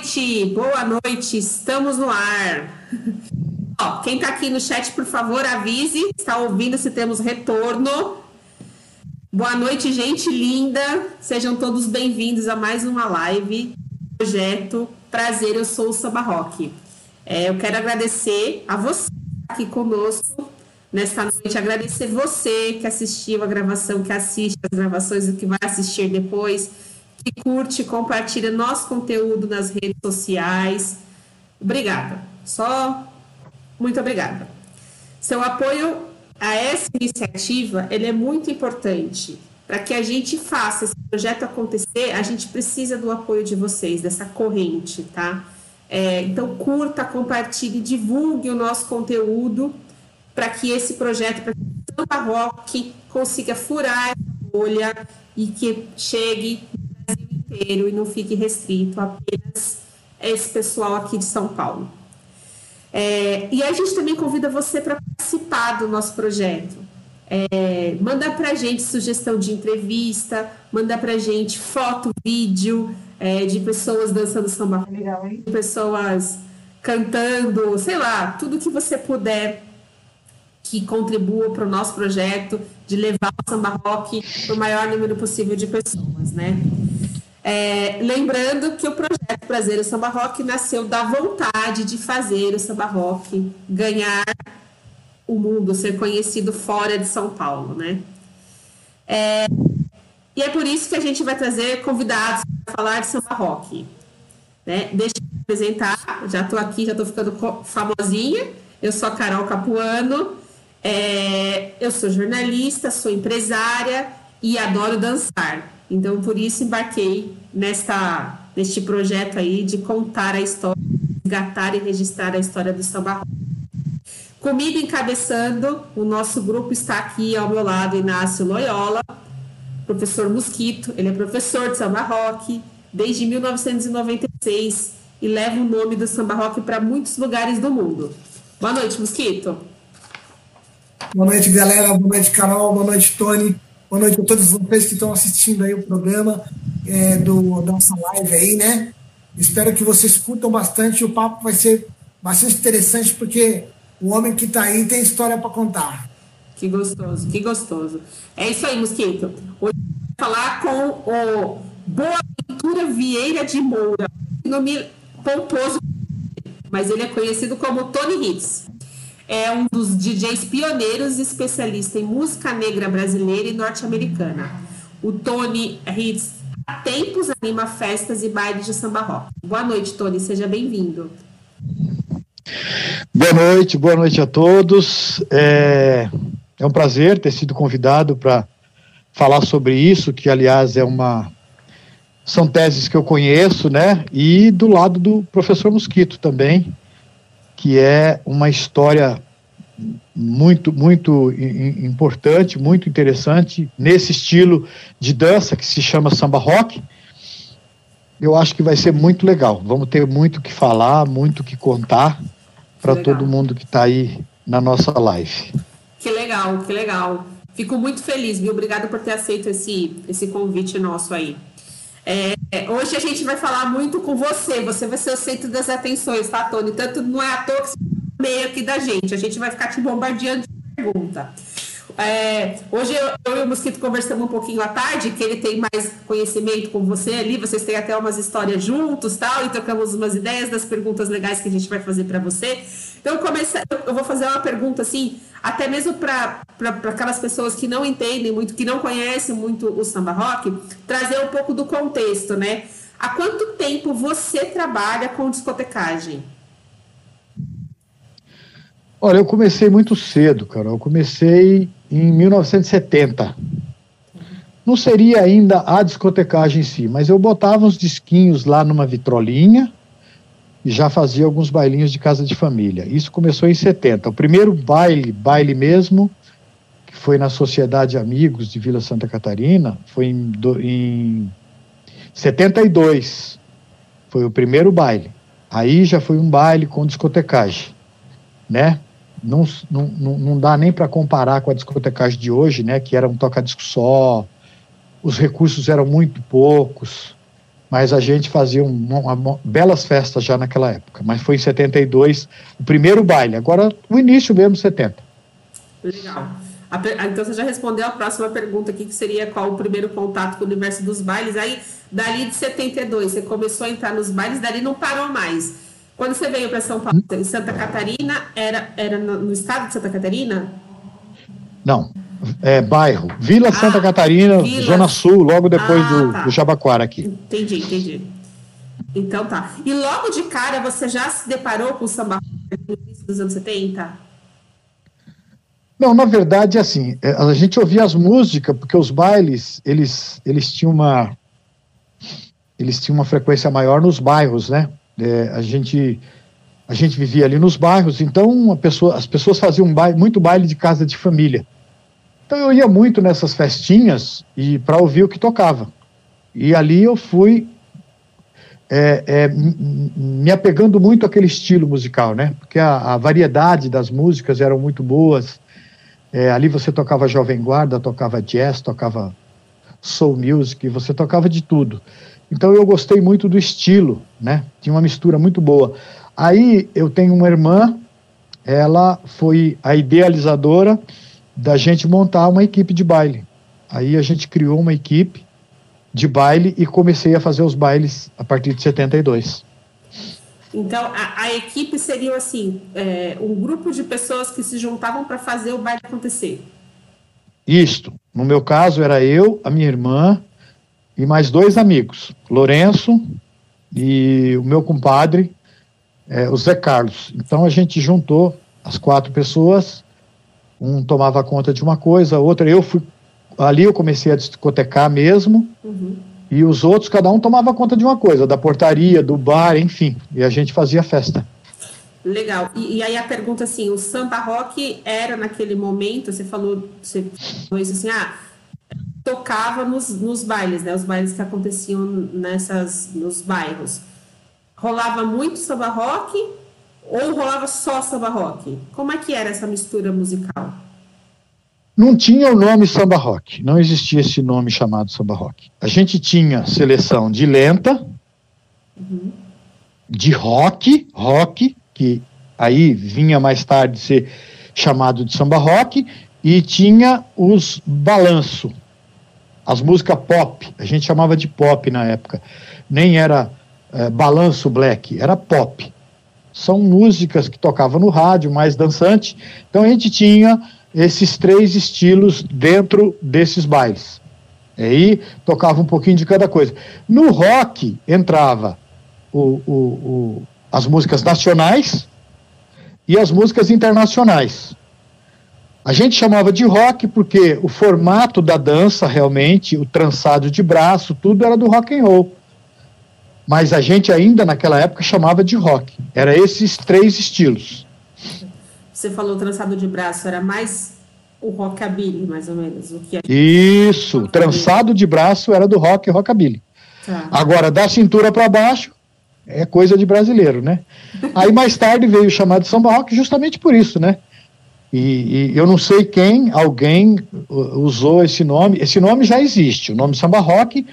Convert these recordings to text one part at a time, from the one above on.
noite, boa noite, estamos no ar. Ó, quem está aqui no chat, por favor, avise, está ouvindo se temos retorno. Boa noite, gente linda. Sejam todos bem-vindos a mais uma live projeto Prazer, eu sou o Samba Rock. É, eu quero agradecer a você aqui conosco nesta noite, agradecer você que assistiu a gravação, que assiste as gravações e que vai assistir depois que curte, compartilha nosso conteúdo nas redes sociais. Obrigada. Só muito obrigada. Seu apoio a essa iniciativa, ele é muito importante. Para que a gente faça esse projeto acontecer, a gente precisa do apoio de vocês, dessa corrente, tá? É, então, curta, compartilhe, divulgue o nosso conteúdo para que esse projeto, para que Samba Rock consiga furar essa bolha e que chegue inteiro e não fique restrito apenas a esse pessoal aqui de São Paulo. É, e a gente também convida você para participar do nosso projeto. É, manda para a gente sugestão de entrevista, manda para a gente foto, vídeo é, de pessoas dançando samba, Legal, hein? pessoas cantando, sei lá, tudo que você puder que contribua para o nosso projeto de levar o samba rock para o maior número possível de pessoas, né? É, lembrando que o projeto Prazer o Samba Rock nasceu da vontade de fazer o samba rock ganhar o mundo, ser conhecido fora de São Paulo, né? É, e é por isso que a gente vai trazer convidados para falar de samba rock. Né? Deixa eu me apresentar, já estou aqui, já estou ficando famosinha. Eu sou a Carol Capuano, é, eu sou jornalista, sou empresária e adoro dançar. Então, por isso embarquei nesta, neste projeto aí de contar a história, resgatar e registrar a história do samba rock. Comigo encabeçando, o nosso grupo está aqui ao meu lado, Inácio Loyola, professor Mosquito, ele é professor de samba rock desde 1996 e leva o nome do samba rock para muitos lugares do mundo. Boa noite, Mosquito. Boa noite, galera. Boa noite, Carol. Boa noite, Tony. Boa noite a todos vocês que estão assistindo aí o programa é, do, da nossa live aí, né? Espero que vocês curtam bastante. O papo vai ser bastante interessante, porque o homem que está aí tem história para contar. Que gostoso, que gostoso. É isso aí, Mosquito. Hoje vai falar com o Boaventura Vieira de Moura, nome pomposo, mas ele é conhecido como Tony Hits é um dos DJs pioneiros e especialista em música negra brasileira e norte-americana. O Tony Hits há tempos anima festas e bailes de samba rock. Boa noite, Tony, seja bem-vindo. Boa noite, boa noite a todos. É, é um prazer ter sido convidado para falar sobre isso, que aliás é uma são teses que eu conheço, né? E do lado do professor Mosquito também, que é uma história muito, muito importante, muito interessante, nesse estilo de dança que se chama samba rock. Eu acho que vai ser muito legal. Vamos ter muito o que falar, muito o que contar para todo mundo que está aí na nossa live. Que legal, que legal. Fico muito feliz, viu? Obrigada por ter aceito esse, esse convite nosso aí. É, hoje a gente vai falar muito com você. Você vai ser o centro das atenções, tá, Tony? Tanto não é à toa que você tá meio aqui da gente. A gente vai ficar te bombardeando de pergunta. É, hoje eu, eu, e o Mosquito conversamos um pouquinho à tarde, que ele tem mais conhecimento com você ali, vocês têm até umas histórias juntos tal, e trocamos umas ideias das perguntas legais que a gente vai fazer para você. Então, eu, vou fazer uma pergunta assim, até mesmo para aquelas pessoas que não entendem muito, que não conhecem muito o samba rock, trazer um pouco do contexto, né? Há quanto tempo você trabalha com discotecagem? Olha, eu comecei muito cedo, cara. Eu comecei em 1970. Não seria ainda a discotecagem em si, mas eu botava uns disquinhos lá numa vitrolinha e já fazia alguns bailinhos de casa de família. Isso começou em 70. O primeiro baile, baile mesmo, que foi na Sociedade Amigos de Vila Santa Catarina, foi em, do, em 72. Foi o primeiro baile. Aí já foi um baile com discotecagem, né? Não, não, não dá nem para comparar com a discotecagem de hoje, né? Que era um toca-disco só, os recursos eram muito poucos, mas a gente fazia um, uma, uma, belas festas já naquela época. Mas foi em 72 o primeiro baile, agora o início mesmo, 70. Legal. então você já respondeu a próxima pergunta aqui, que seria qual o primeiro contato com o universo dos bailes. Aí, dali de 72, você começou a entrar nos bailes, dali não parou mais. Quando você veio para São Paulo, em Santa Catarina, era, era no, no estado de Santa Catarina? Não, é, bairro. Vila ah, Santa Catarina, Vila... Zona Sul, logo depois ah, do, tá. do Jabaquara aqui. Entendi, entendi. Então tá. E logo de cara você já se deparou com o samba no início dos anos 70? Não, na verdade, assim, é, a gente ouvia as músicas, porque os bailes, eles, eles tinham uma eles tinham uma frequência maior nos bairros, né? É, a gente a gente vivia ali nos bairros, então pessoa, as pessoas faziam baile, muito baile de casa de família. Então eu ia muito nessas festinhas e para ouvir o que tocava. E ali eu fui é, é, me apegando muito àquele estilo musical, né? Porque a, a variedade das músicas eram muito boas. É, ali você tocava jovem guarda, tocava jazz, tocava soul music, você tocava de tudo. Então eu gostei muito do estilo, né? Tinha uma mistura muito boa. Aí eu tenho uma irmã, ela foi a idealizadora da gente montar uma equipe de baile. Aí a gente criou uma equipe de baile e comecei a fazer os bailes a partir de 72. Então, a, a equipe seria assim, é, um grupo de pessoas que se juntavam para fazer o baile acontecer. Isto. No meu caso, era eu, a minha irmã e mais dois amigos, Lourenço e o meu compadre, é, o Zé Carlos. Então, a gente juntou as quatro pessoas um tomava conta de uma coisa, outra eu fui ali eu comecei a discotecar mesmo. Uhum. E os outros, cada um tomava conta de uma coisa, da portaria, do bar, enfim. E a gente fazia festa. Legal. E, e, aí a pergunta assim, o samba rock era naquele momento, você falou, você falou isso assim, ah, tocava nos, nos bailes, né? Os bailes que aconteciam nessas, nos bairros. Rolava muito samba rock ou rolava só samba rock? Como é que era essa mistura musical? Não tinha o nome samba rock, não existia esse nome chamado samba rock. A gente tinha seleção de lenta, uhum. de rock, rock, que aí vinha mais tarde ser chamado de samba rock, e tinha os balanço, as músicas pop, a gente chamava de pop na época, nem era é, balanço black, era pop são músicas que tocavam no rádio, mais dançante. Então a gente tinha esses três estilos dentro desses bailes. Aí tocava um pouquinho de cada coisa. No rock entrava o, o, o, as músicas nacionais e as músicas internacionais. A gente chamava de rock porque o formato da dança, realmente, o trançado de braço, tudo era do rock and roll mas a gente ainda naquela época chamava de rock. Era esses três estilos. Você falou trançado de braço, era mais o rockabilly, mais ou menos. O que é... Isso, o trançado de braço era do rock e rockabilly. Tá. Agora, da cintura para baixo, é coisa de brasileiro, né? Aí mais tarde veio o chamado samba rock justamente por isso, né? E, e, eu não sei quem, alguém usou esse nome. Esse nome já existe. O nome samba rock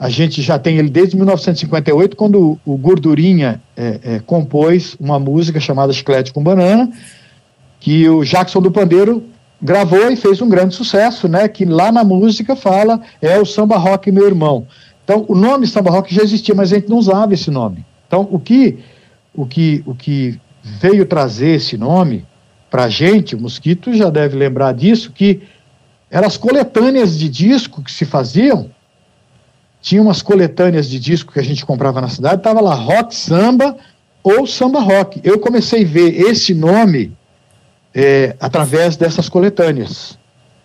a gente já tem ele desde 1958, quando o Gordurinha é, é, compôs uma música chamada Chiclete com Banana, que o Jackson do Pandeiro gravou e fez um grande sucesso, né? Que lá na música fala é o samba rock meu irmão. Então o nome samba rock já existia, mas a gente não usava esse nome. Então o que o que o que veio trazer esse nome para gente, o Mosquito já deve lembrar disso, que eram as coletâneas de disco que se faziam tinha umas coletâneas de disco que a gente comprava na cidade, tava lá rock samba ou samba rock. Eu comecei a ver esse nome é, através dessas coletâneas.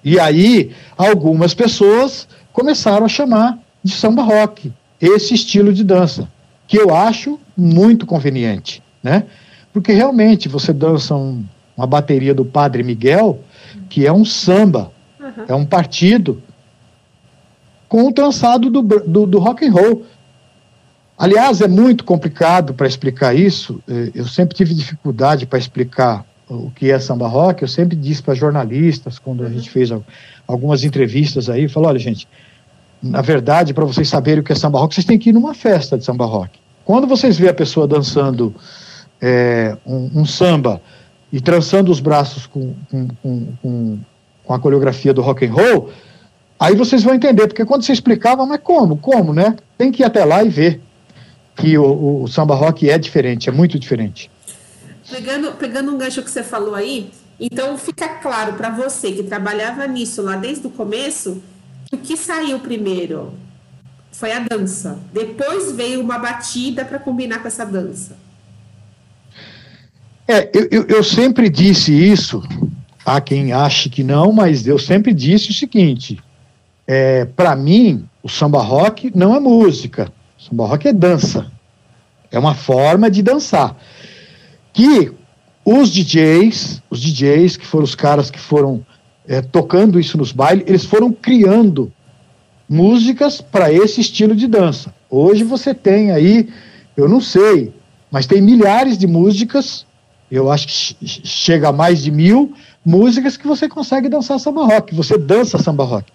E aí algumas pessoas começaram a chamar de samba rock, esse estilo de dança, que eu acho muito conveniente, né? Porque realmente você dança um, uma bateria do Padre Miguel, que é um samba, uhum. é um partido com o trançado do, do, do rock and roll. Aliás, é muito complicado para explicar isso. É, eu sempre tive dificuldade para explicar o que é samba rock. Eu sempre disse para jornalistas, quando a gente fez algumas entrevistas aí, falou: olha, gente, na verdade, para vocês saberem o que é samba rock, vocês têm que ir numa festa de samba rock. Quando vocês vê a pessoa dançando é, um, um, samba e trançando os braços com, com, com, com, a coreografia do rock and roll, aí vocês vão entender, porque quando você explicava, mas como? Como, né? Tem que ir até lá e ver que o, o, samba rock é diferente, é muito diferente. Pegando, pegando um gancho que você falou aí, então fica claro para você que trabalhava nisso lá desde o começo, o que saiu primeiro foi a dança. Depois veio uma batida para combinar com essa dança. É, eu, eu sempre disse isso, há quem ache que não, mas eu sempre disse o seguinte: é, para mim, o samba rock não é música, o samba rock é dança. É uma forma de dançar que os DJs, os DJs que foram os caras que foram é, tocando isso nos bailes, eles foram criando músicas para esse estilo de dança. Hoje você tem aí, eu não sei, mas tem milhares de músicas, eu acho que chega a mais de mil músicas que você consegue dançar samba rock, você dança samba rock.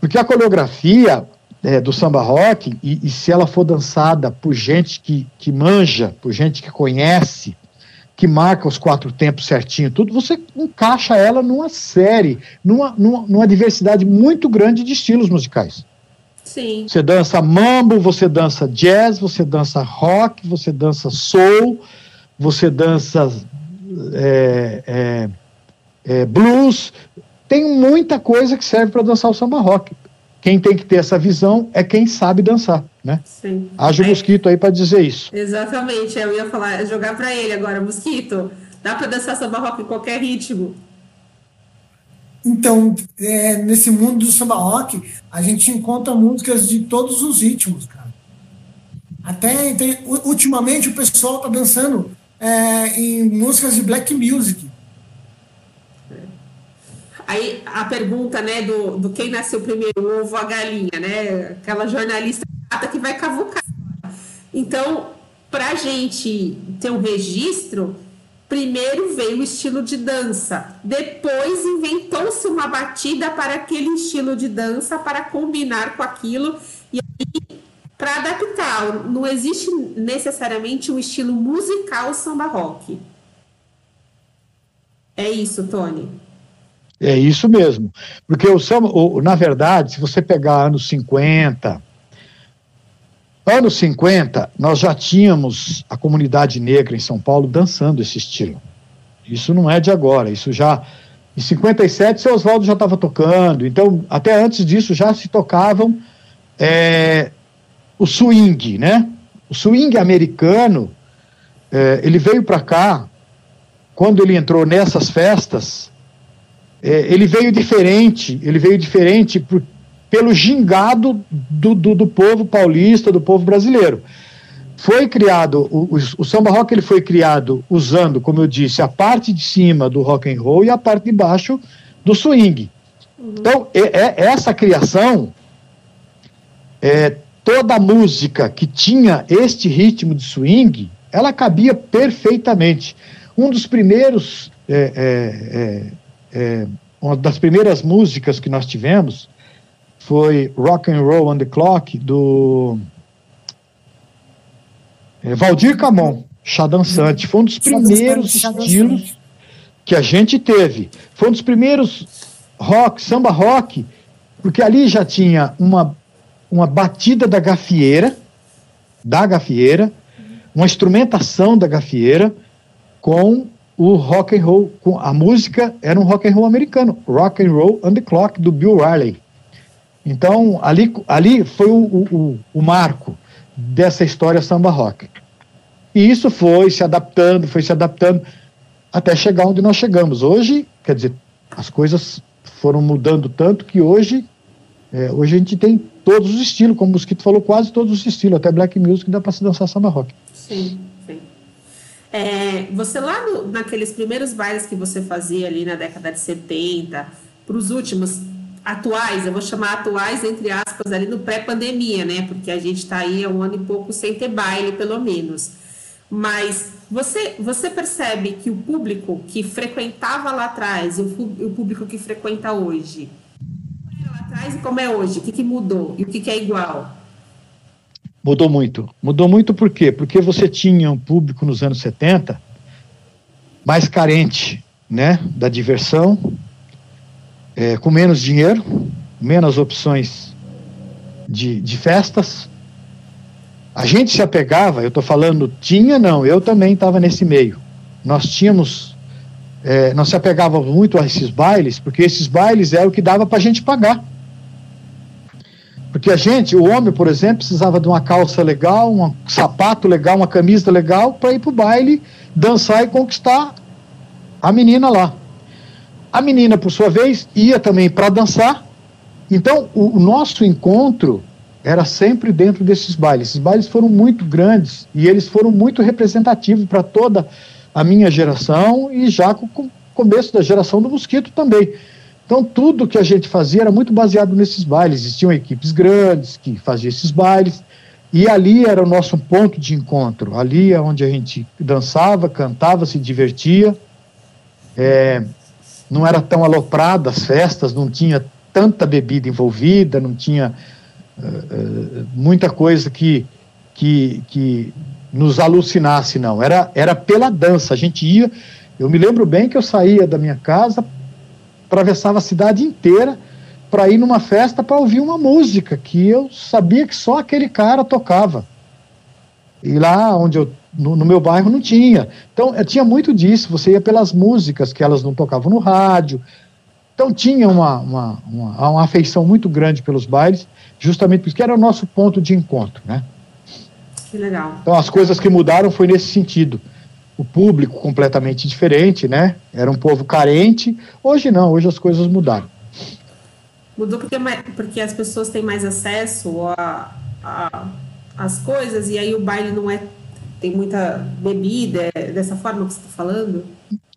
Porque a coreografia é, do samba rock, e, e, se ela for dançada por gente que, que manja, por gente que conhece, que marca os quatro tempos certinho, tudo, você encaixa ela numa série, numa, numa, numa diversidade muito grande de estilos musicais. Sim. Você dança mambo, você dança jazz, você dança rock, você dança soul, você dança é, é, é, blues. Tem muita coisa que serve para dançar o samba rock. Quem tem que ter essa visão é quem sabe dançar, né? Sim. Haja o é. mosquito aí para dizer isso. Exatamente, eu ia falar, jogar para ele agora, mosquito. Dá para dançar samba rock em qualquer ritmo. Então, é, nesse mundo do samba rock, a gente encontra músicas de todos os ritmos, cara. Até tem, ultimamente o pessoal tá dançando é, em músicas de black music. Aí a pergunta, né, do, do quem nasceu primeiro, ovo ou a galinha, né? Aquela jornalista que vai cavucar. Então, para a gente ter um registro, primeiro veio o estilo de dança, depois inventou-se uma batida para aquele estilo de dança para combinar com aquilo e aí para adaptar. Não existe necessariamente um estilo musical samba rock. É isso, Tony. É isso mesmo. Porque o samba, o, na verdade, se você pegar anos 50, anos 50, nós já tínhamos a comunidade negra em São Paulo dançando esse estilo. Isso não é de agora, isso já. Em 57, seu Oswaldo já estava tocando, então, até antes disso, já se tocavam é, o swing, né? O swing americano, é, ele veio para cá, quando ele entrou nessas festas, é, ele veio diferente, ele veio diferente por, pelo gingado do, do, do, povo paulista, do povo brasileiro. Foi criado, o, o, o, samba rock ele foi criado usando, como eu disse, a parte de cima do rock and roll e a parte de baixo do swing. Uhum. Então, é, é, essa criação, é, toda a música que tinha este ritmo de swing, ela cabia perfeitamente. Um dos primeiros é, é, é é, uma das primeiras músicas que nós tivemos foi Rock and Roll on the Clock do é, Valdir Camon, chá dançante. Foi um dos primeiros estilos que a gente teve. Foi um dos primeiros rock, samba rock, porque ali já tinha uma, uma batida da gafieira, da gafieira, uma instrumentação da gafieira com o rock and roll, a música era um rock and roll americano, Rock and Roll on the Clock do Bill Riley. Então ali, ali foi o, o, o marco dessa história samba rock. E isso foi se adaptando, foi se adaptando até chegar onde nós chegamos. Hoje, quer dizer, as coisas foram mudando tanto que hoje, é, hoje a gente tem todos os estilos, como o Mosquito falou, quase todos os estilos, até black music dá para se dançar samba rock. Sim. É, você lá no, naqueles primeiros bailes que você fazia ali na década de 70, para os últimos atuais, eu vou chamar atuais entre aspas ali no pré-pandemia, né? Porque a gente está aí há um ano e pouco sem ter baile, pelo menos. Mas você, você percebe que o público que frequentava lá atrás e o, o público que frequenta hoje, atrás e como é hoje? O que, que mudou e o que, que é igual? Mudou muito. Mudou muito por quê? Porque você tinha um público nos anos 70 mais carente né, da diversão, é, com menos dinheiro, menos opções de, de festas. A gente se apegava, eu estou falando tinha, não, eu também estava nesse meio. Nós tínhamos, é, nós se apegávamos muito a esses bailes, porque esses bailes eram o que dava para a gente pagar. Porque a gente, o homem, por exemplo, precisava de uma calça legal, um sapato legal, uma camisa legal para ir para o baile, dançar e conquistar a menina lá. A menina, por sua vez, ia também para dançar. Então, o, o, nosso encontro era sempre dentro desses bailes. Esses bailes foram muito grandes e eles foram muito representativos para toda a minha geração e já com o começo da geração do Mosquito também. Então, tudo que a gente fazia era muito baseado nesses bailes. Existiam equipes grandes que faziam esses bailes, e ali era o nosso ponto de encontro. Ali é onde a gente dançava, cantava, se divertia. É, não era tão aloprada as festas, não tinha tanta bebida envolvida, não tinha uh, muita coisa que, que, que nos alucinasse, não. Era, era pela dança. A gente ia. Eu me lembro bem que eu saía da minha casa atravessava a cidade inteira para ir numa festa para ouvir uma música que eu sabia que só aquele cara tocava. E lá onde eu no, no, meu bairro não tinha. Então, eu tinha muito disso. Você ia pelas músicas que elas não tocavam no rádio. Então, tinha uma, uma, uma, uma afeição muito grande pelos bailes, justamente porque era o nosso ponto de encontro, né? Que legal. Então, as coisas que mudaram foi nesse sentido o público completamente diferente, né? Era um povo carente. Hoje não, hoje as coisas mudaram. Mudou porque, porque as pessoas têm mais acesso a, a, as coisas e aí o baile não é tem muita bebida, é dessa forma que você está falando?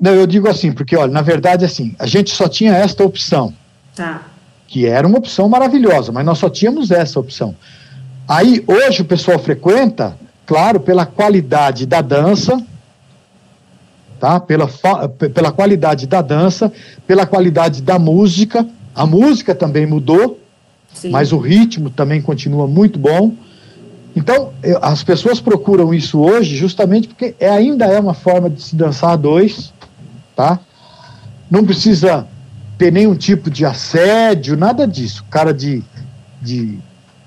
Não, eu digo assim, porque olha, na verdade assim, a gente só tinha esta opção. Tá. Que era uma opção maravilhosa, mas nós só tínhamos essa opção. Aí hoje o pessoal frequenta, claro, pela qualidade da dança, tá? Pela, pela qualidade da dança, pela qualidade da música. A música também mudou, Sim. mas o ritmo também continua muito bom. Então, eu, as pessoas procuram isso hoje justamente porque é, ainda é uma forma de se dançar a dois, tá? Não precisa ter nenhum tipo de assédio, nada disso. Cara de, de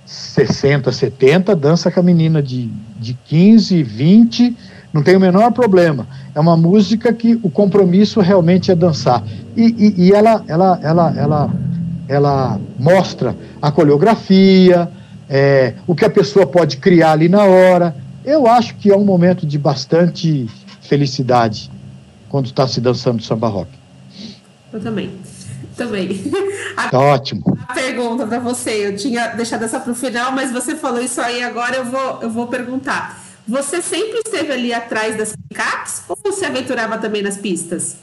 60, 70 dança com a menina de, de 15, 20 não tem o menor problema. É uma música que o compromisso realmente é dançar. E, e, e ela, ela, ela, ela, ela mostra a coreografia, é, o que a pessoa pode criar ali na hora. Eu acho que é um momento de bastante felicidade quando está se dançando samba rock. Eu também. Também. A, tá ótimo. A pergunta para você, eu tinha deixado essa para o final, mas você falou isso aí agora, eu vou, eu vou perguntar. Você sempre esteve ali atrás das picapes ou você aventurava também nas pistas?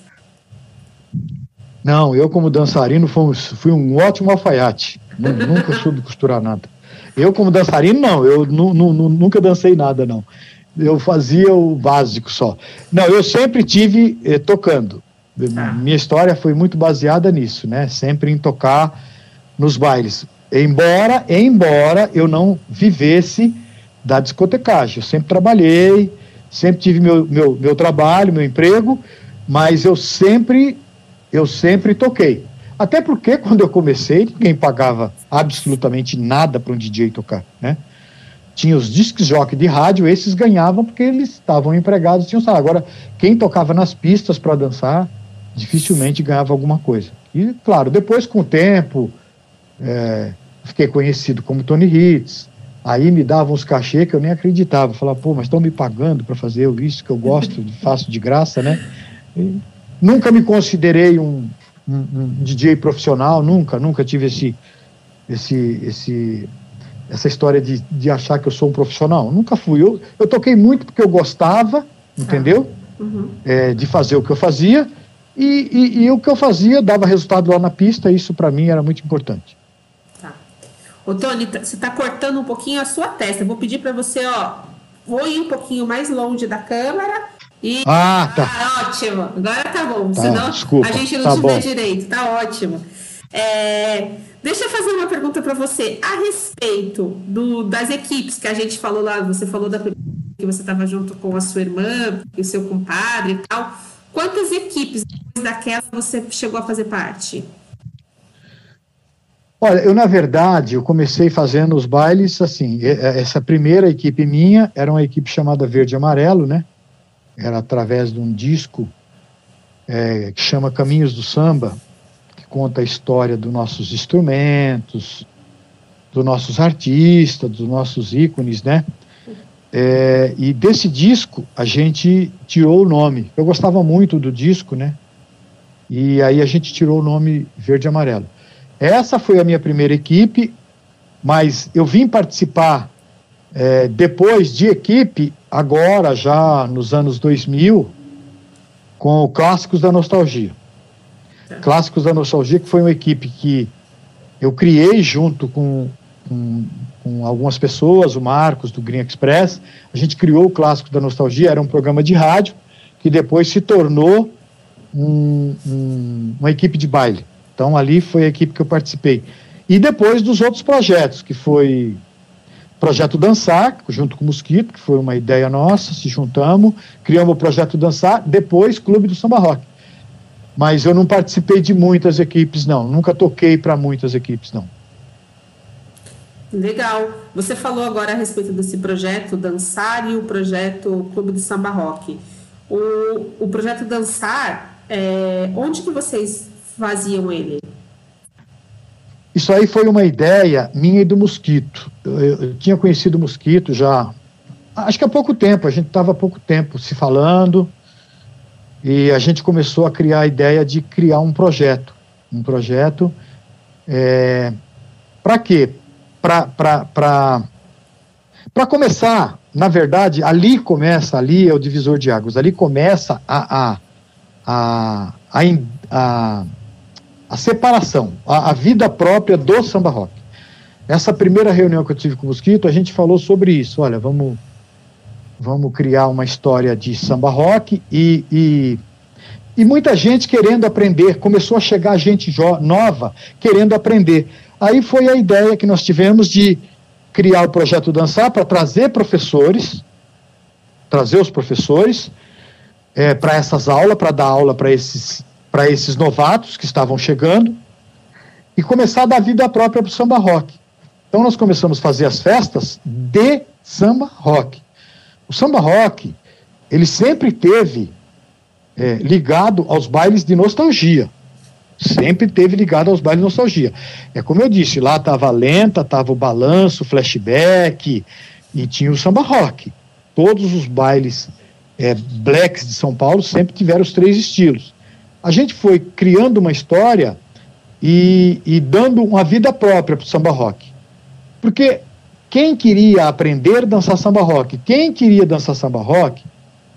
Não, eu como dançarino fui, fui um ótimo alfaiate. nunca soube costurar nada. Eu como dançarino, não. Eu nunca dancei nada, não. Eu fazia o básico só. Não, eu sempre tive eh, tocando. Ah. Minha história foi muito baseada nisso, né? Sempre em tocar nos bailes. Embora, embora eu não vivesse da discotecagem. Eu sempre trabalhei, sempre tive meu, meu, meu trabalho, meu emprego, mas eu sempre, eu sempre toquei. Até porque quando eu comecei, ninguém pagava absolutamente nada para um DJ tocar, né? Tinha os discs jockey de rádio, esses ganhavam porque eles estavam empregados, tinham salário. Agora, quem tocava nas pistas para dançar, dificilmente ganhava alguma coisa. E, claro, depois, com o tempo, é, fiquei conhecido como Tony Hits, Aí me davam uns cachê que eu nem acreditava. Falava, pô, mas estão me pagando para fazer isso que eu gosto, faço de graça, né? E nunca me considerei um, um, um, DJ profissional, nunca, nunca tive esse, esse, esse, essa história de, de achar que eu sou um profissional. Nunca fui. Eu, eu toquei muito porque eu gostava, entendeu? Uhum. É, de fazer o que eu fazia. E, e, e o que eu fazia dava resultado lá na pista, isso para mim era muito importante. Ô, Tony, tá, você está cortando um pouquinho a sua testa. Eu vou pedir para você, ó, vou ir um pouquinho mais longe da câmera. E... Ah, tá. Ah, ótimo. Agora tá bom. Tá, Senão desculpa, a gente não tá te bom. vê direito. Tá ótimo. É, Deixa eu fazer uma pergunta para você a respeito do, das equipes que a gente falou lá. Você falou da que você estava junto com a sua irmã e o seu compadre e tal. Quantas equipes depois daquela você chegou a fazer parte? Olha, eu na verdade eu comecei fazendo os bailes assim. Essa primeira equipe minha era uma equipe chamada Verde e Amarelo, né? Era através de um disco é, que chama Caminhos do Samba, que conta a história dos nossos instrumentos, dos nossos artistas, dos nossos ícones, né? É, e desse disco a gente tirou o nome. Eu gostava muito do disco, né? E aí a gente tirou o nome Verde e Amarelo. Essa foi a minha primeira equipe, mas eu vim participar é, depois de equipe, agora já nos anos 2000, com o Clássicos da Nostalgia. É. Clássicos da Nostalgia, que foi uma equipe que eu criei junto com, com, com, algumas pessoas, o Marcos do Green Express. A gente criou o Clássicos da Nostalgia, era um programa de rádio que depois se tornou um, um, uma equipe de baile. Então ali foi a equipe que eu participei. E depois dos outros projetos, que foi Projeto Dançar, junto com o Mosquito, que foi uma ideia nossa, se juntamos, criamos o Projeto Dançar, depois Clube do Samba Rock. Mas eu não participei de muitas equipes, não. Nunca toquei para muitas equipes, não. Legal. Você falou agora a respeito desse projeto Dançar e o projeto Clube do Samba Rock. O, o projeto Dançar, é, onde que vocês faziam ele? Isso aí foi uma ideia minha e do Mosquito. Eu, eu tinha conhecido o Mosquito já, acho que há pouco tempo, a gente estava há pouco tempo se falando e a gente começou a criar a ideia de criar um projeto. Um projeto é, para quê? Para começar, na verdade, ali começa, ali é o divisor de águas, ali começa a, a, a, a, a a separação, a, a, vida própria do samba rock. Essa primeira reunião que eu tive com o Mosquito, a gente falou sobre isso. Olha, vamos, vamos criar uma história de samba rock e, e, e muita gente querendo aprender. Começou a chegar gente nova querendo aprender. Aí foi a ideia que nós tivemos de criar o projeto Dançar para trazer professores, trazer os professores é, para essas aulas, para dar aula para esses para esses novatos que estavam chegando e começar a dar vida própria para o samba rock. Então nós começamos a fazer as festas de samba rock. O samba rock, ele sempre teve é, ligado aos bailes de nostalgia. Sempre teve ligado aos bailes de nostalgia. É como eu disse, lá estava a lenta, estava o balanço, o flashback e tinha o samba rock. Todos os bailes é, blacks de São Paulo sempre tiveram os três estilos a gente foi criando uma história e, e dando uma vida própria para o samba rock. Porque quem queria aprender a dançar samba rock, quem queria dançar samba rock,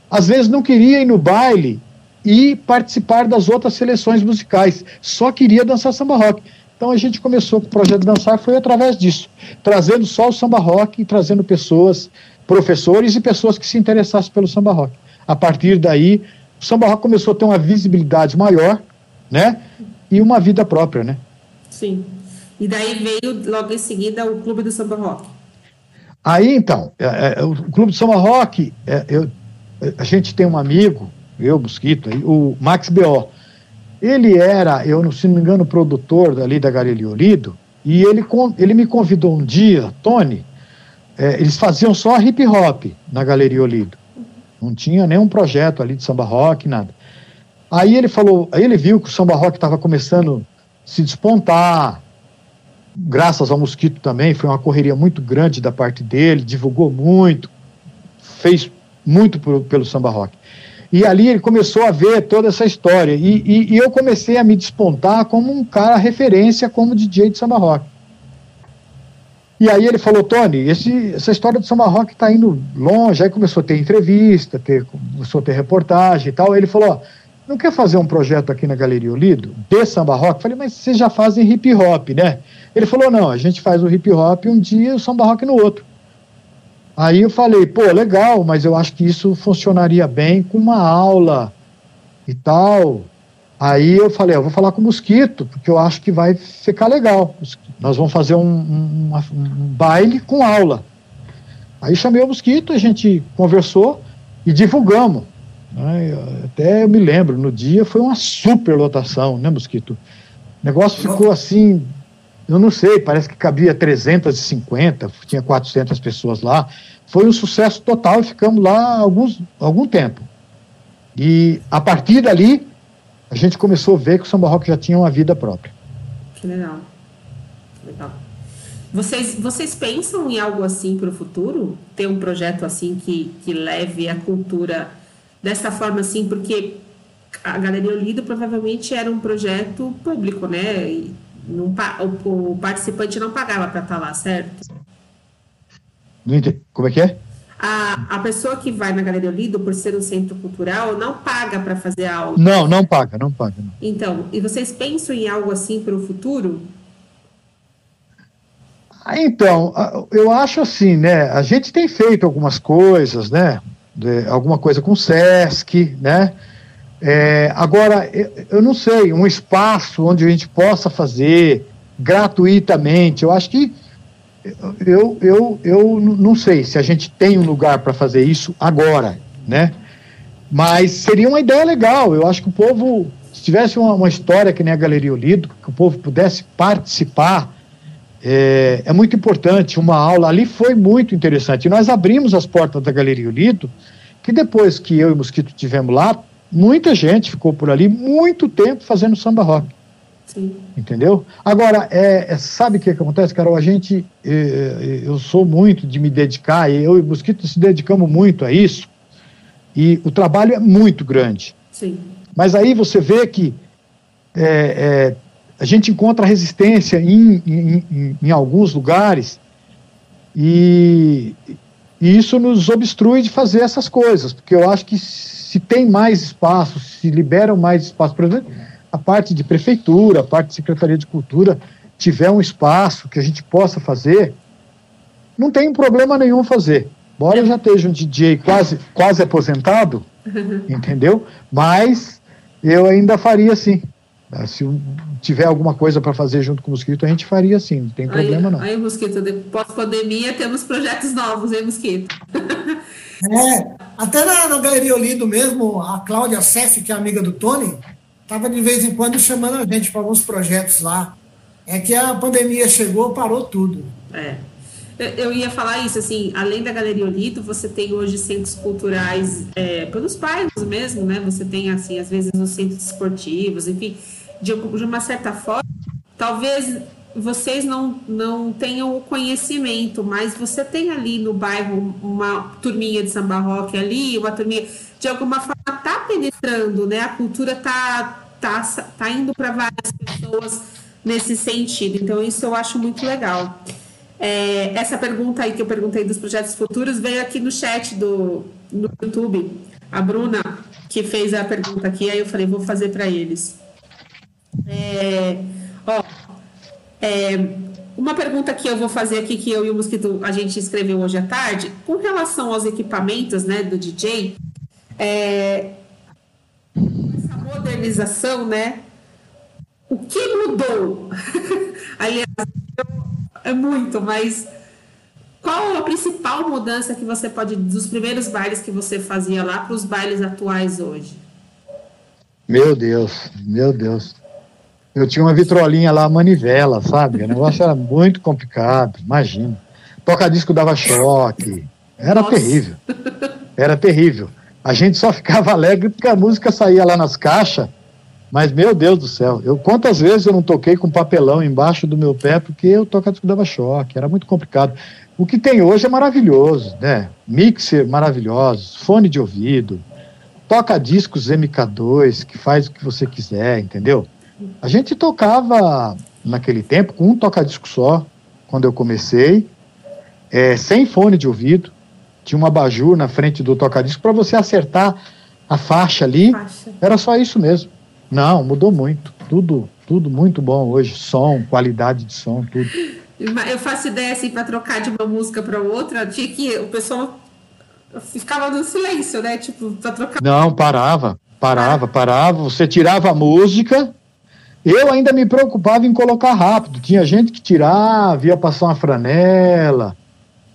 às vezes não queria ir no baile e participar das outras seleções musicais, só queria dançar samba rock. Então a gente começou com o projeto Dançar, foi através disso, trazendo só o samba rock e trazendo pessoas, professores e pessoas que se interessassem pelo samba rock. A partir daí, o samba rock começou a ter uma visibilidade maior, né? E uma vida própria, né? Sim. E daí veio logo em seguida o Clube do Samba Rock. Aí então, é, é, o Clube do Samba Rock, é, eu, a gente tem um amigo, eu, Mosquito, o Max B.O. Ele era, eu se não me engano, produtor ali da Galeria Olido, e ele, ele me convidou um dia, Tony, é, eles faziam só hip hop na Galeria Olido. Não tinha nenhum projeto ali de samba rock, nada. Aí ele falou, aí ele viu que o samba rock estava começando a se despontar, graças ao Mosquito também, foi uma correria muito grande da parte dele, divulgou muito, fez muito pelo samba rock. E ali ele começou a ver toda essa história. E, e, e eu comecei a me despontar como um cara referência como DJ de samba rock. E aí ele falou, Tony, esse, essa história do samba rock está indo longe. Aí começou a ter entrevista, ter, começou a ter reportagem e tal. Aí ele falou, ó, não quer fazer um projeto aqui na Galeria Olido de samba rock? Falei, mas vocês já fazem hip hop, né? Ele falou, não, a gente faz o hip hop um dia e o samba rock no outro. Aí eu falei, pô, legal, mas eu acho que isso funcionaria bem com uma aula e tal. Aí eu falei, eu vou falar com o Mosquito, porque eu acho que vai ficar legal. Nós vamos fazer um, um, um baile com aula. Aí chamei o Mosquito, a gente conversou e divulgamos. Até eu me lembro, no dia foi uma super lotação, né, Mosquito? O negócio ficou assim, eu não sei, parece que cabia 350, tinha 400 pessoas lá. Foi um sucesso total e ficamos lá alguns, algum tempo. E a partir dali, a gente começou a ver que o samba rock já tinha uma vida própria. Que legal. Legal. Vocês, vocês pensam em algo assim para o futuro? Ter um projeto assim que, que leve a cultura dessa forma assim? Porque a Galeria Olido provavelmente era um projeto público, né? E não, o, o participante não pagava para estar tá lá, certo? Como é que é? A, a pessoa que vai na Galeria Olido, por ser um centro cultural, não paga para fazer aula. Não, não paga, não paga. Não. Então, e vocês pensam em algo assim para o futuro? Ah, então, eu acho assim, né? A gente tem feito algumas coisas, né? De, alguma coisa com o SESC, né? É, agora, eu, eu, não sei, um espaço onde a gente possa fazer gratuitamente, eu acho que eu, eu, eu não sei se a gente tem um lugar para fazer isso agora, né? Mas seria uma ideia legal. Eu acho que o povo, se tivesse uma, uma história que nem a Galeria Olido, que o povo pudesse participar, é, é, muito importante. Uma aula ali foi muito interessante. Nós abrimos as portas da Galeria Olido, que depois que eu e o Mosquito tivemos lá, muita gente ficou por ali muito tempo fazendo samba rock. Sim. Entendeu? Agora, é, é sabe o que, que, acontece, Carol? A gente, é, é, eu sou muito de me dedicar, e eu e o Mosquito se dedicamos muito a isso, e o trabalho é muito grande. Sim. Mas aí você vê que é, é a gente encontra resistência em, em, em, em alguns lugares, e, e isso nos obstrui de fazer essas coisas, porque eu acho que se tem mais espaço, se liberam mais espaço, por exemplo, a parte de prefeitura, a parte de secretaria de cultura tiver um espaço que a gente possa fazer, não tem problema nenhum fazer. Embora eu já esteja um DJ quase, quase aposentado, entendeu? Mas eu ainda faria assim. Se tiver alguma coisa para fazer junto com o Mosquito, a gente faria sim, não tem problema aí, não. Aí, Mosquito, pós-pandemia temos projetos novos, hein, Mosquito? é, até na, na Galeria Olido mesmo, a Cláudia Sef, que é amiga do Tony, estava de vez em quando chamando a gente para alguns projetos lá. É que a pandemia chegou, parou tudo. É. Eu ia falar isso, assim, além da Galeria Olito, você tem hoje centros culturais é, pelos bairros mesmo, né? Você tem, assim, às vezes os centros esportivos, enfim, de, de uma certa forma, talvez vocês não, não tenham o conhecimento, mas você tem ali no bairro uma turminha de samba rock ali, uma turminha de alguma forma está penetrando, né? A cultura está tá, tá indo para várias pessoas nesse sentido. Então, isso eu acho muito legal. É, essa pergunta aí que eu perguntei dos projetos futuros veio aqui no chat do no YouTube. A Bruna, que fez a pergunta aqui, aí eu falei, vou fazer para eles. É, ó, é, uma pergunta que eu vou fazer aqui, que eu e o Mosquito a gente escreveu hoje à tarde, com relação aos equipamentos né, do DJ, é, essa modernização, né? O que mudou? Aliás, é muito, mas qual a principal mudança que você pode, dos primeiros bailes que você fazia lá para os bailes atuais hoje? Meu Deus, meu Deus. Eu tinha uma vitrolinha lá, manivela, sabe? O negócio era muito complicado, imagina. Toca-disco dava choque. Era Nossa. terrível. Era terrível. A gente só ficava alegre porque a música saía lá nas caixas. Mas, meu Deus do céu, eu quantas vezes eu não toquei com papelão embaixo do meu pé porque eu toca-disco dava choque, era muito complicado. O que tem hoje é maravilhoso, né? Mixer maravilhoso, fone de ouvido, toca-discos MK2, que faz o que você quiser, entendeu? A gente tocava naquele tempo com um toca-disco só, quando eu comecei, é, sem fone de ouvido, tinha uma abajur na frente do toca-disco para você acertar a faixa ali. Faixa. Era só isso mesmo. Não, mudou muito. Tudo, tudo muito bom hoje. Som, qualidade de som, tudo. Eu faço ideia assim para trocar de uma música para outra, tinha que o pessoal ficava no silêncio, né? Tipo, para trocar. Não, parava. Parava, parava, você tirava a música. Eu ainda me preocupava em colocar rápido. Tinha gente que tirava, ia passar uma franela,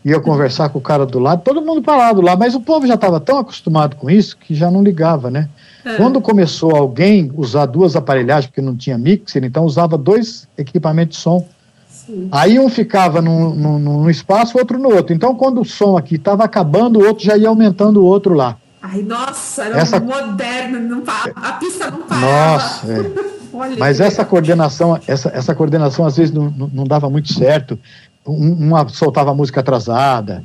ia conversar com o cara do lado, todo mundo parado lá, mas o povo já estava tão acostumado com isso que já não ligava, né? É. Quando começou alguém usar duas aparelhagens, porque não tinha mixer, então usava dois equipamentos de som. Sim. Aí um ficava num, num, num espaço, outro no outro. Então, quando o som aqui estava acabando, o outro já ia aumentando o outro lá. Ai, nossa, era essa... moderno, não a pista não parava. Nossa, é. Mas essa coordenação, essa, essa coordenação às vezes não, não, não dava muito certo. Uma soltava música atrasada.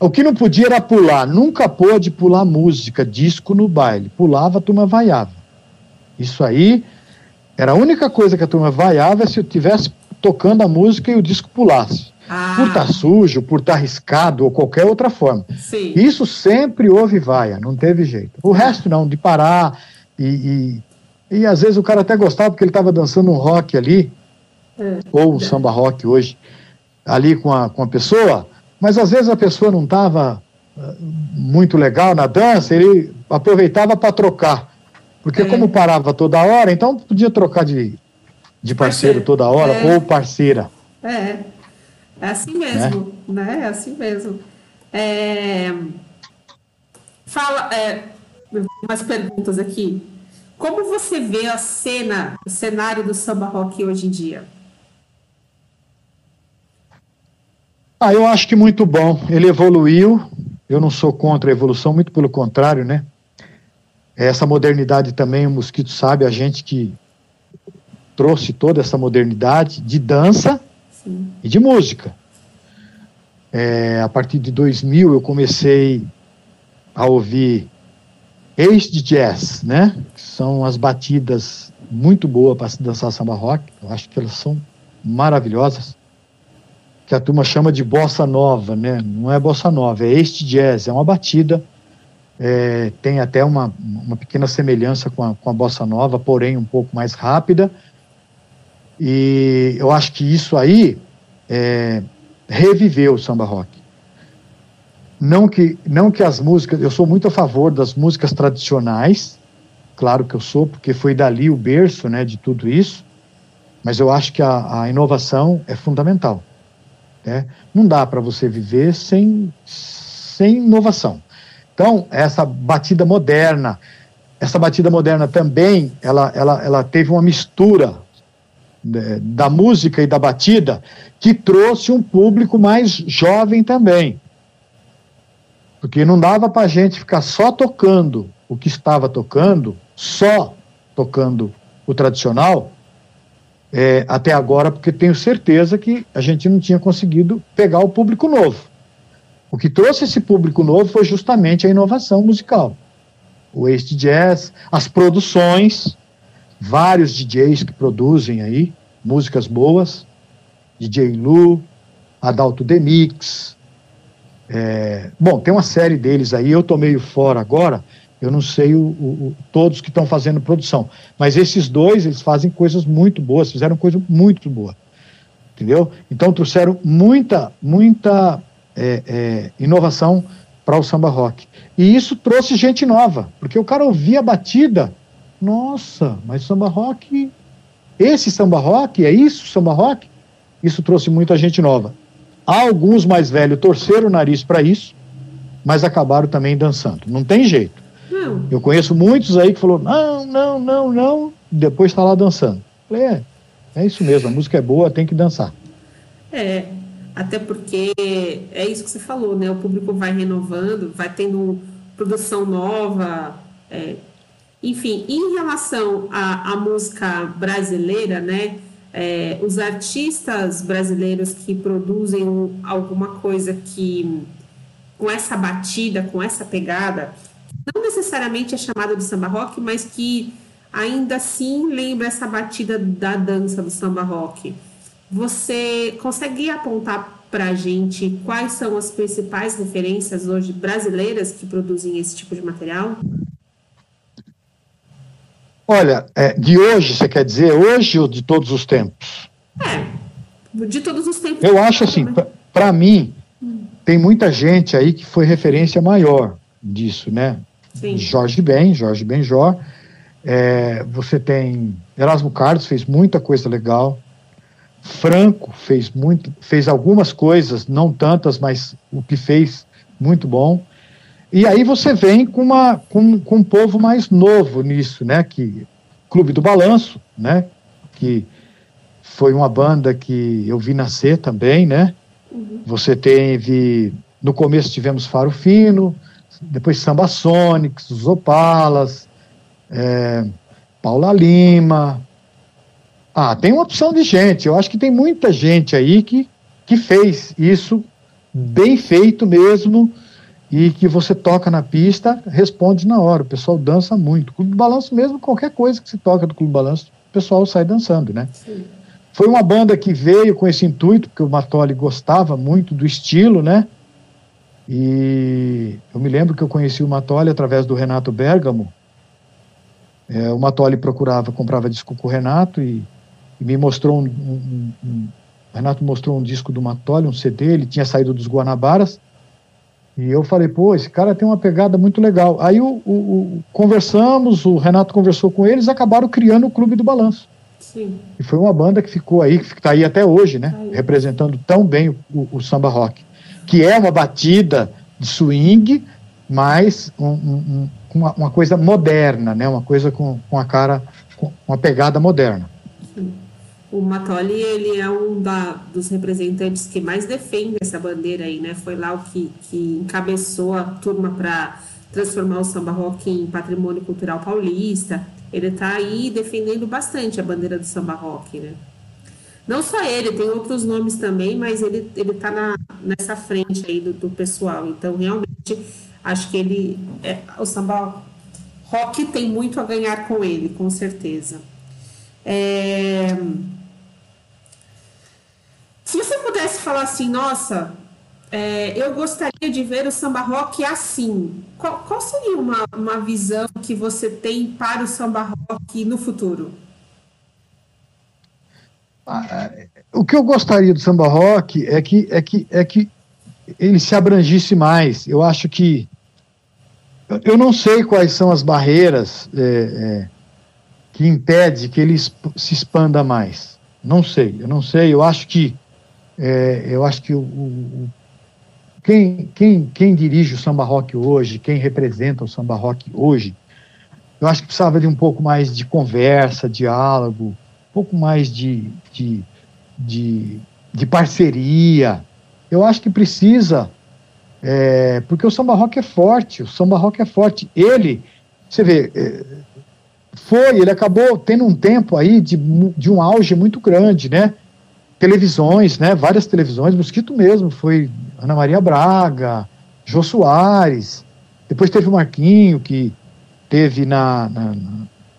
O que não podia era pular. Nunca pôde pular música, disco no baile. Pulava, a turma vaiava. Isso aí era a única coisa que a turma vaiava se eu tivesse tocando a música e o disco pulasse. Ah. Por estar tá sujo, por estar tá arriscado ou qualquer outra forma. Sim. Isso sempre houve vaia, não teve jeito. O resto não, de parar e, e, e às vezes o cara até gostava porque ele estava dançando um rock ali, é. ou um samba rock hoje, ali com a, com a pessoa, mas às vezes a pessoa não estava uh, muito legal na dança, ele aproveitava para trocar. Porque é. como parava toda hora, então podia trocar de, de parceiro toda hora, é. ou parceira. É. É assim mesmo, né? né? É assim mesmo. É... Fala, é... umas perguntas aqui. Como você vê a cena, o cenário do samba rock hoje em dia? Ah, eu acho que muito bom. Ele evoluiu. Eu não sou contra a evolução, muito pelo contrário, né? Essa modernidade também, o Mosquito sabe, a gente que trouxe toda essa modernidade de dança Sim. e de música. É, a partir de 2000 eu comecei a ouvir ex de jazz, né? São as batidas muito boas para se dançar samba rock. Eu acho que elas são maravilhosas. Que a turma chama de bossa nova, né? Não é bossa nova, é este jazz, é uma batida. É, tem até uma, uma pequena semelhança com a, com a bossa nova, porém um pouco mais rápida e eu acho que isso aí é, reviveu o samba rock. Não que, não que as músicas, eu sou muito a favor das músicas tradicionais, claro que eu sou, porque foi dali o berço né, de tudo isso, mas eu acho que a, a inovação é fundamental. Né? Não dá para você viver sem, sem inovação. Então, essa batida moderna, essa batida moderna também, ela, ela, ela teve uma mistura da música e da batida que trouxe um público mais jovem também. Porque não dava para a gente ficar só tocando o que estava tocando, só tocando o tradicional, é, até agora, porque tenho certeza que a gente não tinha conseguido pegar o público novo. O que trouxe esse público novo foi justamente a inovação musical. O Ace Jazz, as produções, vários DJs que produzem aí músicas boas, DJ Lu, Adalto Demix. É, bom, tem uma série deles aí, eu tô meio fora agora, eu não sei o, o, todos que estão fazendo produção, mas esses dois, eles fazem coisas muito boas, fizeram coisa muito boa, entendeu? Então trouxeram muita, muita é, é, inovação para o samba rock. E isso trouxe gente nova, porque o cara ouvia a batida, nossa, mas samba rock, esse samba rock, é isso, samba rock? Isso trouxe muita gente nova. Alguns mais velhos torceram o nariz para isso, mas acabaram também dançando. Não tem jeito. Não. Eu conheço muitos aí que falou não, não, não, não, depois está lá dançando. Falei, é, é isso mesmo, a música é boa, tem que dançar. É, até porque é isso que você falou, né? O público vai renovando, vai tendo produção nova, é, enfim, em relação à, à música brasileira, né? É, os artistas brasileiros que produzem alguma coisa que com essa batida, com essa pegada, não necessariamente é chamada de samba rock, mas que ainda assim lembra essa batida da dança do samba rock. Você consegue apontar para a gente quais são as principais referências hoje brasileiras que produzem esse tipo de material? Olha, é, de hoje, você quer dizer hoje ou de todos os tempos? É, de todos os tempos. Eu acho assim, para mim, hum. tem muita gente aí que foi referência maior disso, né? Sim. Jorge Ben, Jorge Benjó. É, você tem Erasmo Carlos fez muita coisa legal. Franco fez muito, fez algumas coisas, não tantas, mas o que fez muito bom. E aí você vem com uma com, com um povo mais novo nisso, né? Que Clube do Balanço, né? Que foi uma banda que eu vi nascer também, né? Uhum. Você teve no começo tivemos Faro Fino, depois Samba Sonics, os Opalas, é, Paula Lima. Ah, tem uma opção de gente. Eu acho que tem muita gente aí que, que fez isso bem feito mesmo e que você toca na pista, responde na hora. O pessoal dança muito. Clube do Balanço mesmo, qualquer coisa que se toca do Clube do Balanço, o pessoal sai dançando, né? Sim. Foi uma banda que veio com esse intuito, porque o Matoli gostava muito do estilo, né? E eu me lembro que eu conheci o Matoli através do Renato Bergamo. É, o Matoli procurava, comprava disco com o Renato e, e me mostrou um, um, um, o Renato mostrou um disco do Matoli, um CD, ele tinha saído dos Guanabaras. E eu falei, pô, esse cara tem uma pegada muito legal. Aí o, o, o conversamos, o Renato conversou com eles, acabaram criando o Clube do Balanço. Sim. E foi uma banda que ficou aí, que está aí até hoje, né? Aí. Representando tão bem o, o samba rock que é uma batida de swing, mas um, um, uma, uma, coisa moderna, né? Uma coisa com, com a cara, com uma pegada moderna. O Matoli, ele é um da, dos representantes que mais defende essa bandeira aí, né? Foi lá o que, que encabeçou a turma para transformar o samba rock em patrimônio cultural paulista. Ele está aí defendendo bastante a bandeira do samba rock, né? Não só ele, tem outros nomes também, mas ele ele está nessa frente aí do, do, pessoal. Então, realmente, acho que ele é, o samba rock tem muito a ganhar com ele, com certeza. É... Se você pudesse falar assim, nossa, é, eu gostaria de ver o samba rock assim. Qual, qual seria uma, uma visão que você tem para o samba rock no futuro? o que eu gostaria do samba rock é que, é que, é que ele se abrangisse mais. Eu acho que. Eu não sei quais são as barreiras é, é, que impede que ele se expanda mais. Não sei, eu não sei. Eu acho que. É, eu acho que o, o, quem, quem, quem dirige o samba rock hoje, quem representa o samba rock hoje, eu acho que precisava de um pouco mais de conversa, diálogo, pouco mais de, de, de, de parceria. Eu acho que precisa, é, porque o samba rock é forte, o samba rock é forte. Ele, você vê, é, foi, ele acabou tendo um tempo aí de, de um auge muito grande, né? Televisões, né? Várias televisões, Mosquito mesmo, foi Ana Maria Braga, Jô Soares, depois teve o Marquinho, que teve na, na,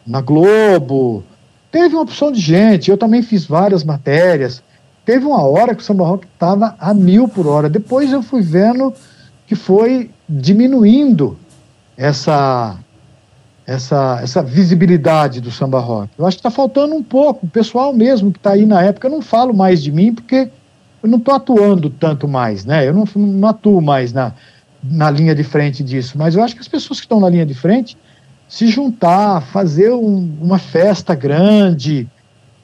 na Globo, Teve uma opção de gente, eu também fiz várias matérias. Teve uma hora que o samba rock estava a mil por hora. Depois eu fui vendo que foi diminuindo essa essa, essa visibilidade do samba rock. Eu acho que está faltando um pouco. O pessoal mesmo que está aí na época, eu não falo mais de mim porque eu não estou atuando tanto mais, né? Eu não, não atuo mais na, na linha de frente disso. Mas eu acho que as pessoas que estão na linha de frente se juntar, fazer um, uma festa grande.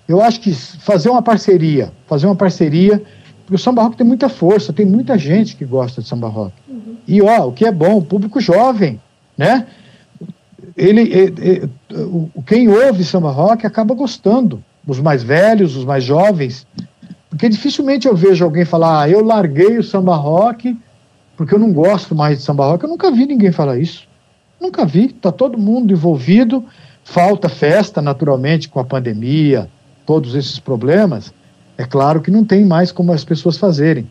Eu acho que fazer uma parceria, fazer uma parceria, porque o samba rock tem muita força, tem muita gente que gosta de samba rock. Uhum. E ó, o que é bom, o público jovem, né? Ele, ele, ele, quem ouve samba rock acaba gostando, os mais velhos, os mais jovens, porque dificilmente eu vejo alguém falar, ah, eu larguei o samba rock porque eu não gosto mais de samba rock. Eu nunca vi ninguém falar isso. Nunca vi, está todo mundo envolvido, falta festa, naturalmente, com a pandemia, todos esses problemas. É claro que não tem mais como as pessoas fazerem.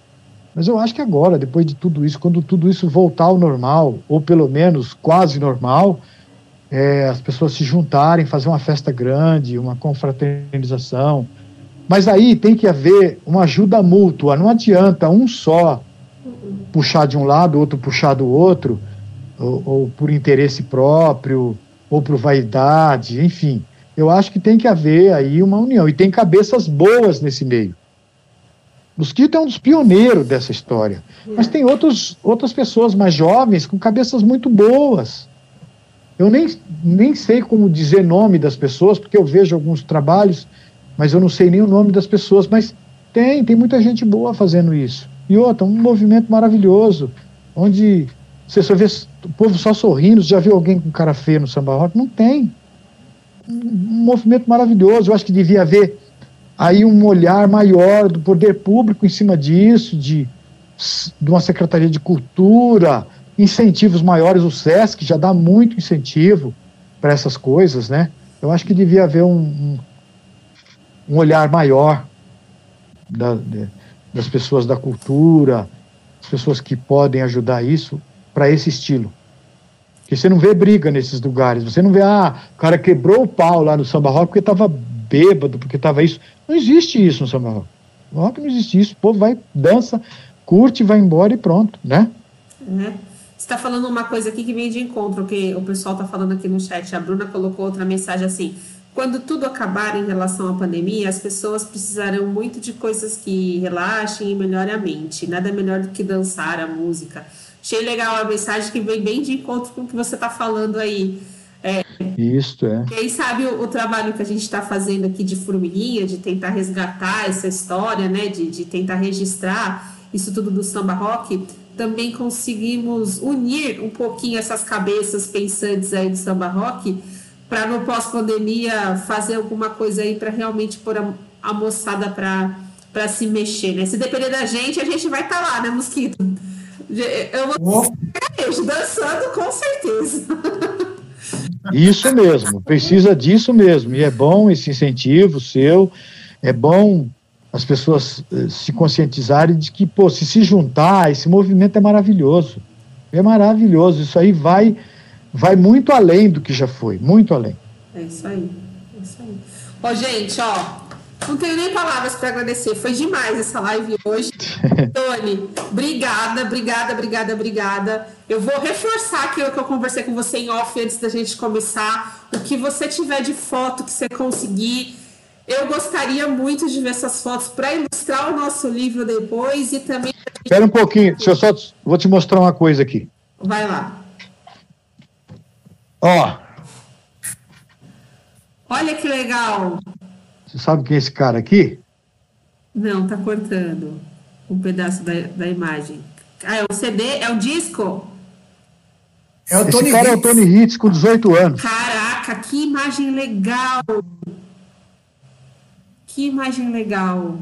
Mas eu acho que agora, depois de tudo isso, quando tudo isso voltar ao normal, ou pelo menos quase normal, é, as pessoas se juntarem, fazer uma festa grande, uma confraternização. Mas aí tem que haver uma ajuda mútua, não adianta um só puxar de um lado, outro puxar do outro ou, ou por interesse próprio, ou por vaidade, enfim. Eu acho que tem que haver aí uma união. E tem cabeças boas nesse meio. Mosquito é um dos pioneiros dessa história. Mas tem outros, outras pessoas mais jovens com cabeças muito boas. Eu nem, nem sei como dizer nome das pessoas, porque eu vejo alguns trabalhos, mas eu não sei nem o nome das pessoas. Mas tem, tem muita gente boa fazendo isso. E outra, um movimento maravilhoso, onde você só vê o povo só sorrindo. Já viu alguém com cara feia no samba rock? Não tem. Um, movimento maravilhoso. Eu acho que devia haver aí um olhar maior do poder público em cima disso, de, de uma Secretaria de Cultura, incentivos maiores, o SESC já dá muito incentivo para essas coisas, né? Eu acho que devia haver um, um, um olhar maior da, de, das pessoas da cultura, as pessoas que podem ajudar isso, para esse estilo. Porque você não vê briga nesses lugares, você não vê, ah, o cara quebrou o pau lá no samba rock porque estava bêbado, porque estava isso. Não existe isso no samba rock. No rock não existe isso, o povo vai, dança, curte, vai embora e pronto, né? Uhum. Você está falando uma coisa aqui que vem de encontro, que o pessoal está falando aqui no chat. A Bruna colocou outra mensagem assim: quando tudo acabar em relação à pandemia, as pessoas precisarão muito de coisas que relaxem e melhorem a mente. Nada melhor do que dançar a música. Achei legal a mensagem que vem bem de encontro com o que você está falando aí. É, Isso, é. Quem sabe o, o trabalho que a gente está fazendo aqui de formiguinha, de tentar resgatar essa história, né, de, de tentar registrar isso tudo do samba rock, também conseguimos unir um pouquinho essas cabeças pensantes aí do samba rock para no pós-pandemia fazer alguma coisa aí para realmente pôr a, a moçada para se mexer, né? Se depender da gente, a gente vai estar tá lá, né, Mosquito? Eu vou oh. dançando com certeza. Isso mesmo, precisa disso mesmo. E é bom esse incentivo seu, é bom as pessoas eh, se conscientizarem de que, pô, se se juntar, esse movimento é maravilhoso. É maravilhoso. Isso aí vai, vai muito além do que já foi, muito além. É isso aí. É isso aí. Ó, gente, ó, não tenho nem palavras para agradecer. Foi demais essa live hoje. Tony, obrigada, obrigada, obrigada, obrigada. Eu vou reforçar aquilo que eu conversei com você em off antes da gente começar. O que você tiver de foto que você conseguir eu gostaria muito de ver essas fotos para ilustrar o nosso livro depois e também. Espera um pouquinho, deixa eu só vou te mostrar uma coisa aqui. Vai lá. Ó. Olha que legal. Você sabe quem é esse cara aqui? Não, tá cortando um pedaço da, da imagem. Ah, é o CD? É o disco? É o Tony esse cara Hitz. é o Tony Hitz com 18 anos. Caraca, que imagem legal! Que imagem legal.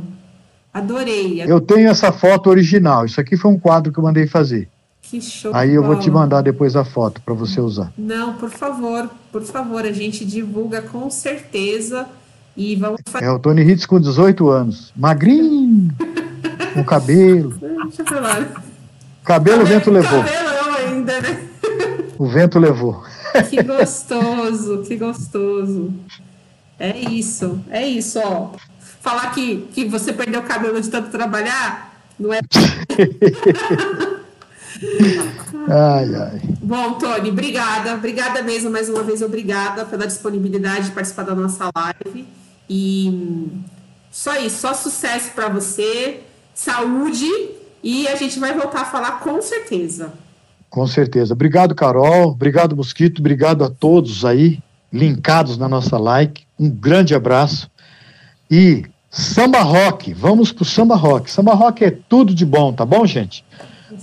Adorei. Eu tenho essa foto original. Isso aqui foi um quadro que eu mandei fazer. Que show. Aí eu vou te mandar depois a foto para você usar. Não, por favor, por favor, a gente divulga com certeza e vamos fazer. É o Tony Hitz com 18 anos, magrinho, com cabelo. Deixa eu falar. Cabelo o vento levou. Cabelo ainda, né? O vento levou. Que gostoso, que gostoso. É isso, é isso, ó. Falar que, que você perdeu o cabelo de tanto trabalhar, não é. ai, ai. Bom, Tony, obrigada, obrigada mesmo, mais uma vez, obrigada pela disponibilidade de participar da nossa live. E só isso, só sucesso para você, saúde, e a gente vai voltar a falar com certeza. Com certeza. Obrigado, Carol. Obrigado, Mosquito. Obrigado a todos aí linkados na nossa like. Um grande abraço. E samba rock, vamos pro samba rock. Samba rock é tudo de bom, tá bom, gente?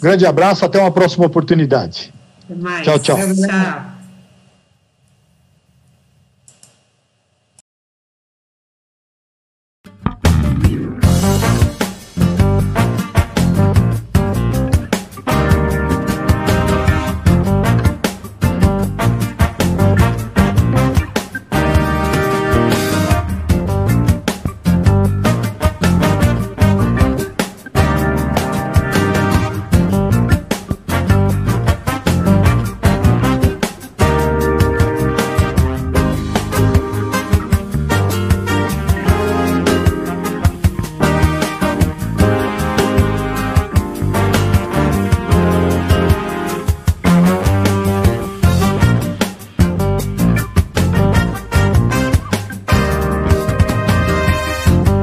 Grande abraço, até uma próxima oportunidade. Tchau, tchau. Tchau.